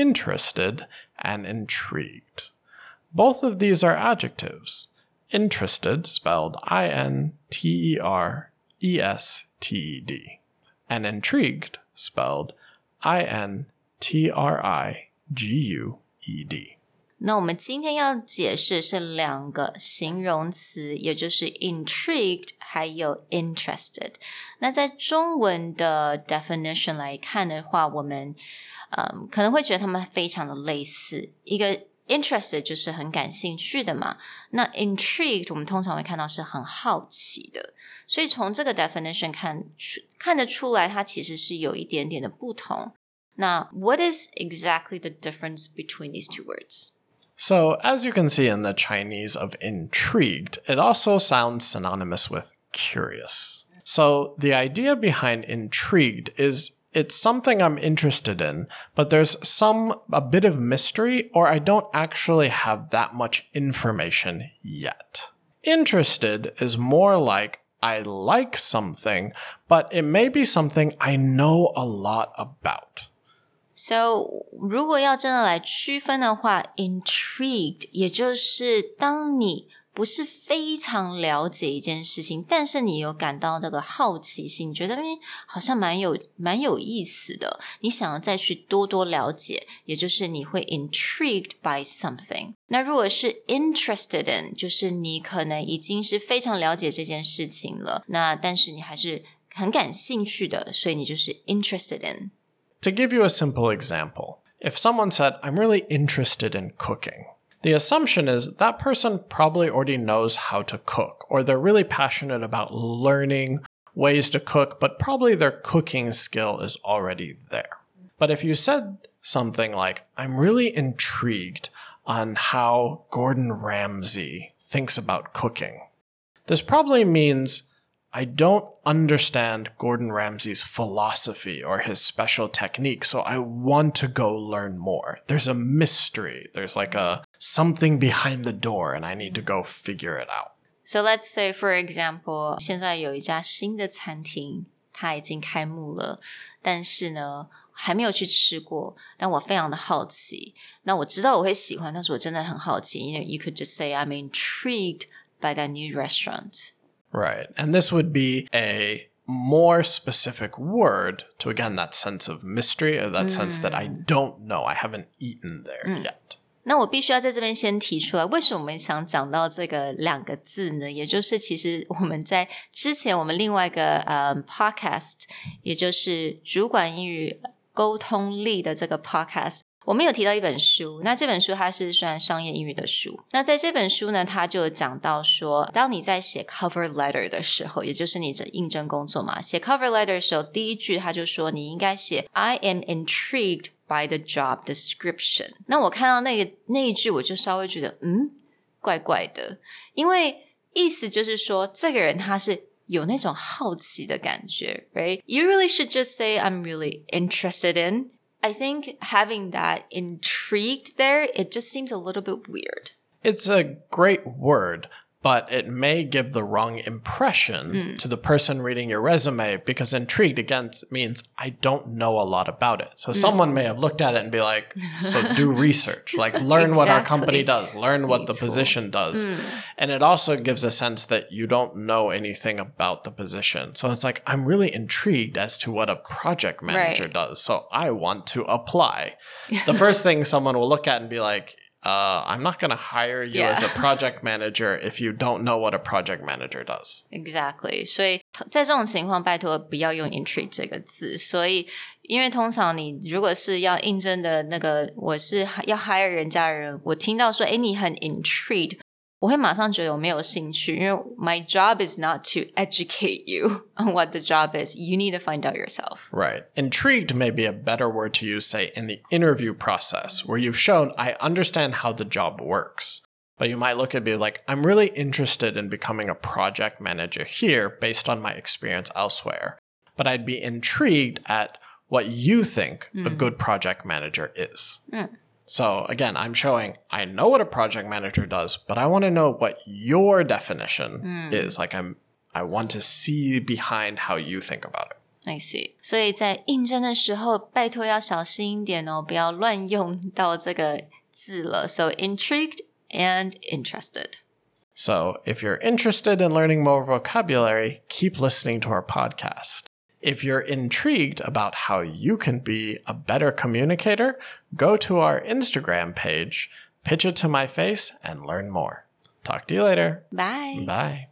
interested and intrigued. Both of these are adjectives. Interested, spelled I N T E R E S T E D, and intrigued, spelled I N T R I G U E D. 那我们今天要解释是两个形容词，也就是 intrigued 还有 interested。那在中文的 definition 来看的话，我们嗯可能会觉得它们非常的类似。一个 interested 就是很感兴趣的嘛，那 intrigued 我们通常会看到是很好奇的。所以从这个 definition 看出看得出来，它其实是有一点点的不同。那 what is exactly the difference between these two words? So, as you can see in the Chinese of intrigued, it also sounds synonymous with curious. So, the idea behind intrigued is it's something I'm interested in, but there's some, a bit of mystery, or I don't actually have that much information yet. Interested is more like I like something, but it may be something I know a lot about. So，如果要真的来区分的话，intrigued 也就是当你不是非常了解一件事情，但是你有感到这个好奇心，觉得哎好像蛮有蛮有意思的，你想要再去多多了解，也就是你会 intrigued by something。那如果是 interested in，就是你可能已经是非常了解这件事情了，那但是你还是很感兴趣的，所以你就是 interested in。To give you a simple example, if someone said, I'm really interested in cooking, the assumption is that person probably already knows how to cook, or they're really passionate about learning ways to cook, but probably their cooking skill is already there. But if you said something like, I'm really intrigued on how Gordon Ramsay thinks about cooking, this probably means I don't understand Gordon Ramsay's philosophy or his special technique, so I want to go learn more. There's a mystery. There's like a something behind the door and I need to go figure it out. So let's say, for example，现在有一家新的餐厅，它已经开幕了，但是呢，还没有去吃过。但我非常的好奇，那我知道我会喜欢，但是我真的很好奇。You know, you could just say I'm intrigued by that new restaurant. Right. And this would be a more specific word to again that sense of mystery, or that sense that I don't know. I haven't eaten there yet. 那我必须要在这边先提出来，为什么我们想讲到这个两个字呢？也就是其实我们在之前我们另外一个呃 podcast，也就是主管英语沟通力的这个 podcast。 我们有提到一本书，那这本书它是算商业英语的书。那在这本书呢，它就讲到说，当你在写 cover letter 的时候，也就是你这应征工作嘛，写 cover letter 的时候，第一句他就说你应该写 I am intrigued by the job description。那我看到那个那一句，我就稍微觉得嗯，怪怪的，因为意思就是说，这个人他是有那种好奇的感觉，right？You really should just say I'm really interested in. I think having that intrigued there, it just seems a little bit weird. It's a great word, but it may give the wrong impression hmm. to the person reading your resume because intrigued again means I don't know a lot about it. So hmm. someone may have looked at it and be like, so do research, like learn what our company does, learn what the position does. Hmm. And it also gives a sense that you don't know anything about the position. So it's like, I'm really intrigued as to what a project manager Right. does. So I want to apply. The first thing someone will look at and be like, uh, I'm not going to hire you yeah. as a project manager if you don't know what a project manager does. Exactly. Exactly，所以在这种情况，拜托不要用 intrigued 这个字。所以，因为通常你如果是要应征的那个，我是要 hire 人家的人，我听到说，哎，你很 intrigued，我会马上觉得我没有兴趣，因为 my job is not to educate you on what the job is. You need to find out yourself. Right. Intrigued may be a better word to use, say, in the interview process, where you've shown I understand how the job works. But you might look at me like, I'm really interested in becoming a project manager here based on my experience elsewhere. But I'd be intrigued at what you think a good project manager is. So again, I'm showing I know what a project manager does, but I want to know what your definition is. Like I'm I want to see behind how you think about it. I see. 所以在应征的时候，拜托要小心一点哦，不要乱用到这个字了。So intrigued and interested. So if you're interested in learning more vocabulary, keep listening to our podcast. If you're intrigued about how you can be a better communicator, go to our Instagram page, pitch it to my face, and learn more. Talk to you later. Bye. Bye.